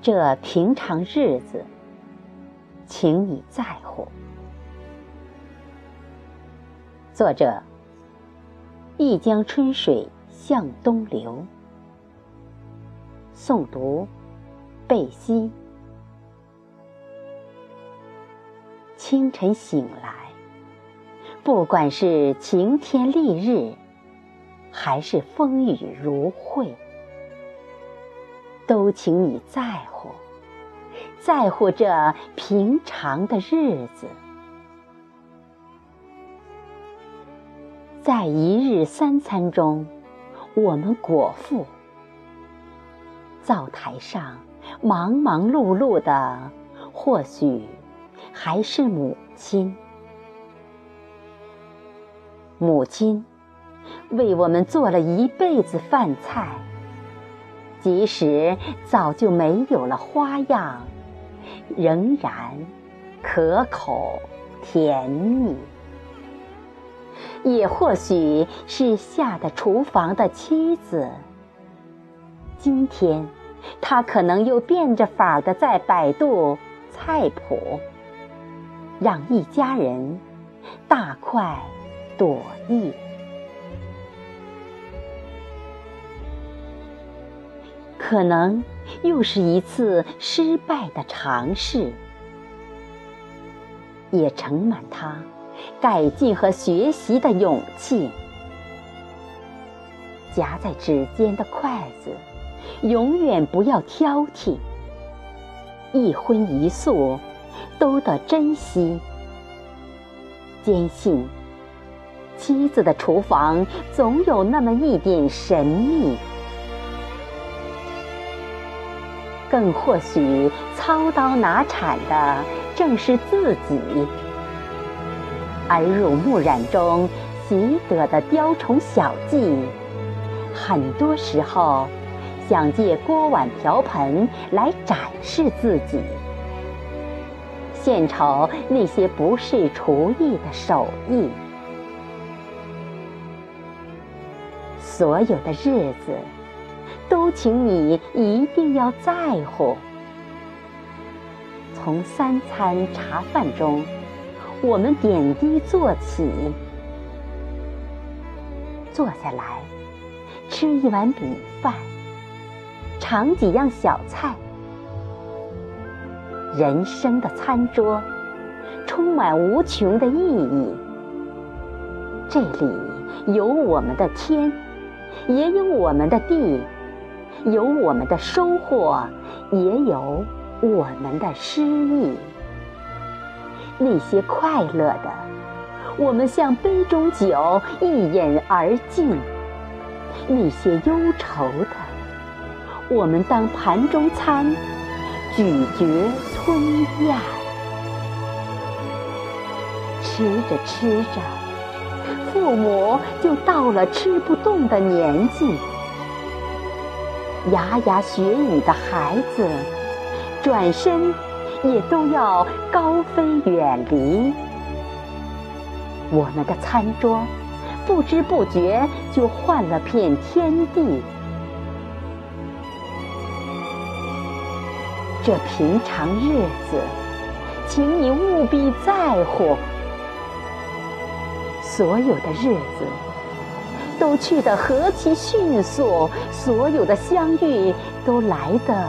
这平常日子，请你在乎。作者：一江春水向东流。诵读：贝西。清晨醒来，不管是晴天丽日，还是风雨如晦。都请你在乎，在乎这平常的日子，在一日三餐中，我们果腹；灶台上忙忙碌碌的，或许还是母亲。母亲为我们做了一辈子饭菜。即使早就没有了花样，仍然可口甜蜜。也或许是下的厨房的妻子，今天他可能又变着法的在百度菜谱，让一家人大快朵颐。可能又是一次失败的尝试，也盛满他改进和学习的勇气。夹在指尖的筷子，永远不要挑剔。一荤一素，都得珍惜。坚信妻子的厨房总有那么一点神秘。更或许操刀拿铲的正是自己，耳濡目染中习得的雕虫小技，很多时候想借锅碗瓢盆来展示自己，献丑那些不是厨艺的手艺。所有的日子。都请你一定要在乎。从三餐茶饭中，我们点滴做起，坐下来吃一碗米饭，尝几样小菜。人生的餐桌充满无穷的意义，这里有我们的天，也有我们的地。有我们的收获，也有我们的失意。那些快乐的，我们像杯中酒一饮而尽；那些忧愁的，我们当盘中餐，咀嚼吞咽。吃着吃着，父母就到了吃不动的年纪。牙牙学语的孩子，转身也都要高飞远离。我们的餐桌，不知不觉就换了片天地。这平常日子，请你务必在乎。所有的日子。都去得何其迅速，所有的相遇都来得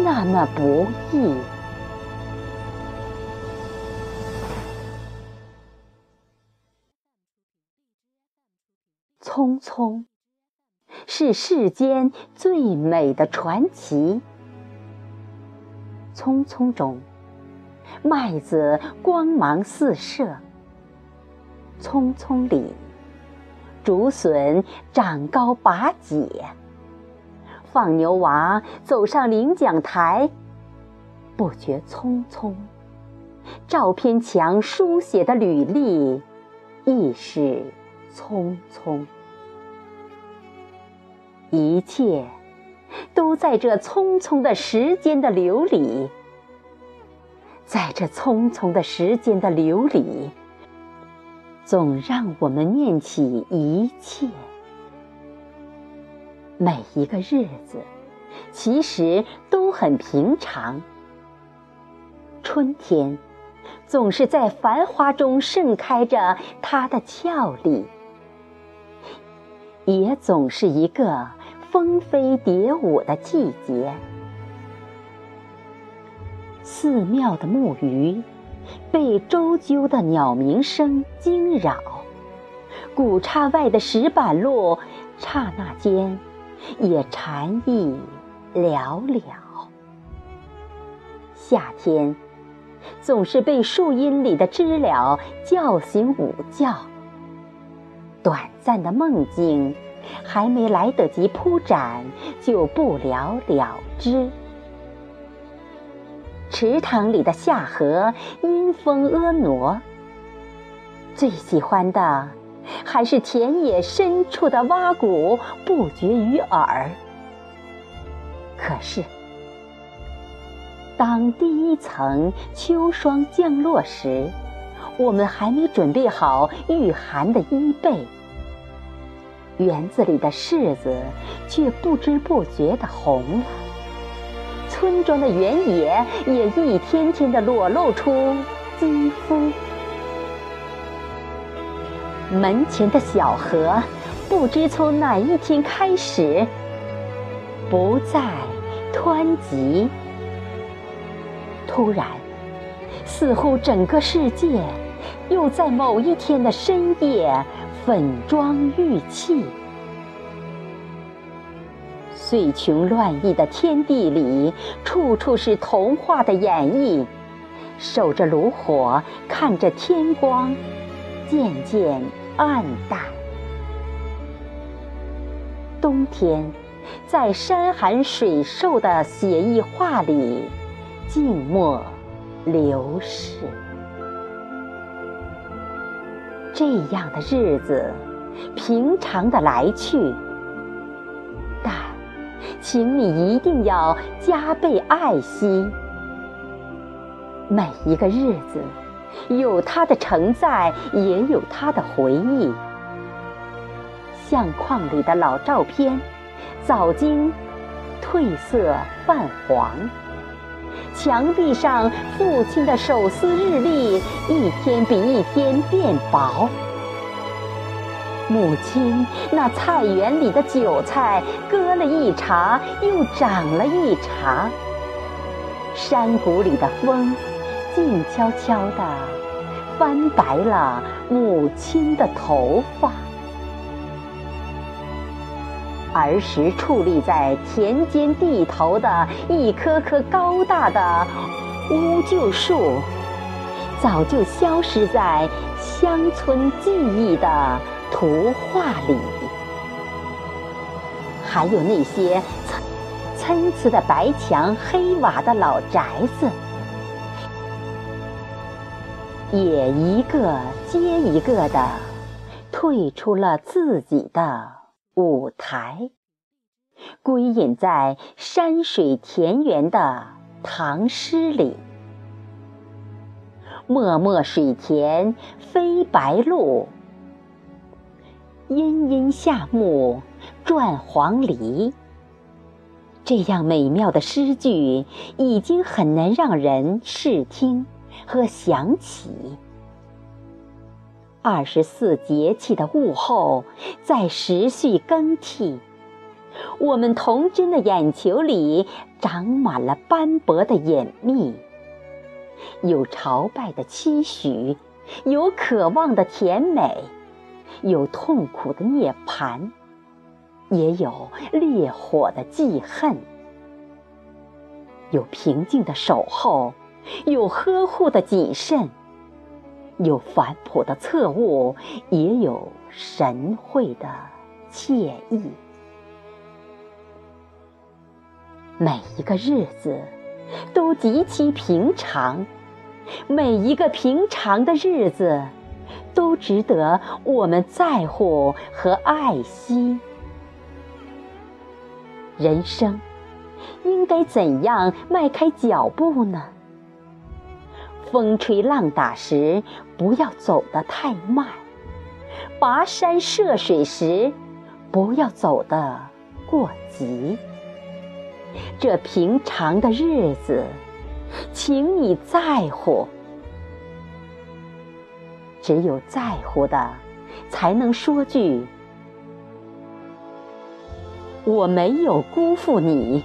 那么不易。匆匆，是世间最美的传奇。匆匆中，麦子光芒四射。匆匆里。竹笋长高拔节，放牛娃走上领奖台，不觉匆匆。照片墙书写的履历，亦是匆匆。一切都在这匆匆的时间的流里，在这匆匆的时间的流里。总让我们念起一切，每一个日子其实都很平常。春天总是在繁花中盛开着它的俏丽，也总是一个蜂飞蝶舞的季节。寺庙的木鱼被啁啾的鸟鸣声惊扰，古刹外的石板路刹那间也禅意寥寥。夏天总是被树荫里的知了叫醒午觉，短暂的梦境还没来得及铺展，就不了了之。池塘里的夏荷阴风婀娜，最喜欢的还是田野深处的蛙鼓不绝于耳。可是，当第一层秋霜降落时，我们还没准备好御寒的衣被，园子里的柿子却不知不觉地红了。村庄的原野也一天天的裸露出肌肤，门前的小河不知从哪一天开始不再湍急。突然，似乎整个世界又在某一天的深夜粉妆玉砌。碎琼乱异的天地里，处处是童话的演绎。守着炉火，看着天光渐渐暗淡。冬天，在山寒水瘦的写意画里静默流逝。这样的日子，平常的来去。请你一定要加倍爱惜。每一个日子，有它的承载，也有它的回忆。相框里的老照片，早经褪色泛黄；墙壁上父亲的手撕日历，一天比一天变薄。母亲那菜园里的韭菜，割了一茬又长了一茬。山谷里的风，静悄悄地翻白了母亲的头发。儿时矗立在田间地头的一棵棵高大的乌桕树，早就消失在乡村记忆的。图画里，还有那些参参差的白墙黑瓦的老宅子，也一个接一个的退出了自己的舞台，归隐在山水田园的唐诗里。漠漠水田飞白鹭。阴阴夏木转黄鹂，这样美妙的诗句已经很难让人视听和想起。二十四节气的物候在时序更替，我们童真的眼球里长满了斑驳的隐秘，有朝拜的期许，有渴望的甜美。有痛苦的涅槃，也有烈火的记恨；有平静的守候，有呵护的谨慎；有返璞的测悟，也有神会的惬意。每一个日子都极其平常，每一个平常的日子。都值得我们在乎和爱惜。人生应该怎样迈开脚步呢？风吹浪打时，不要走得太慢；跋山涉水时，不要走得过急。这平常的日子，请你在乎。只有在乎的，才能说句：“我没有辜负你，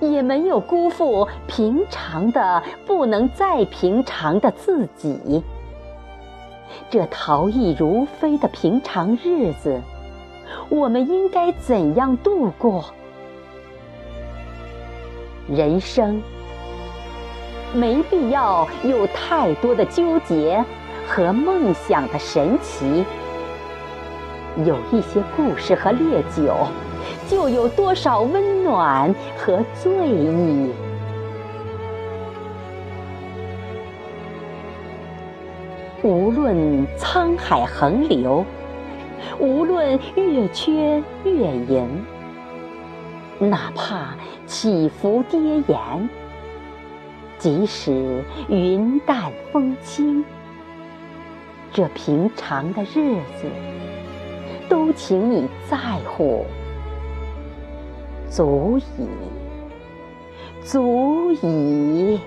也没有辜负平常的不能再平常的自己。”这逃逸如飞的平常日子，我们应该怎样度过？人生没必要有太多的纠结。和梦想的神奇，有一些故事和烈酒，就有多少温暖和醉意。无论沧海横流，无论月缺月盈，哪怕起伏跌宕，即使云淡风轻。这平常的日子，都请你在乎，足矣，足矣。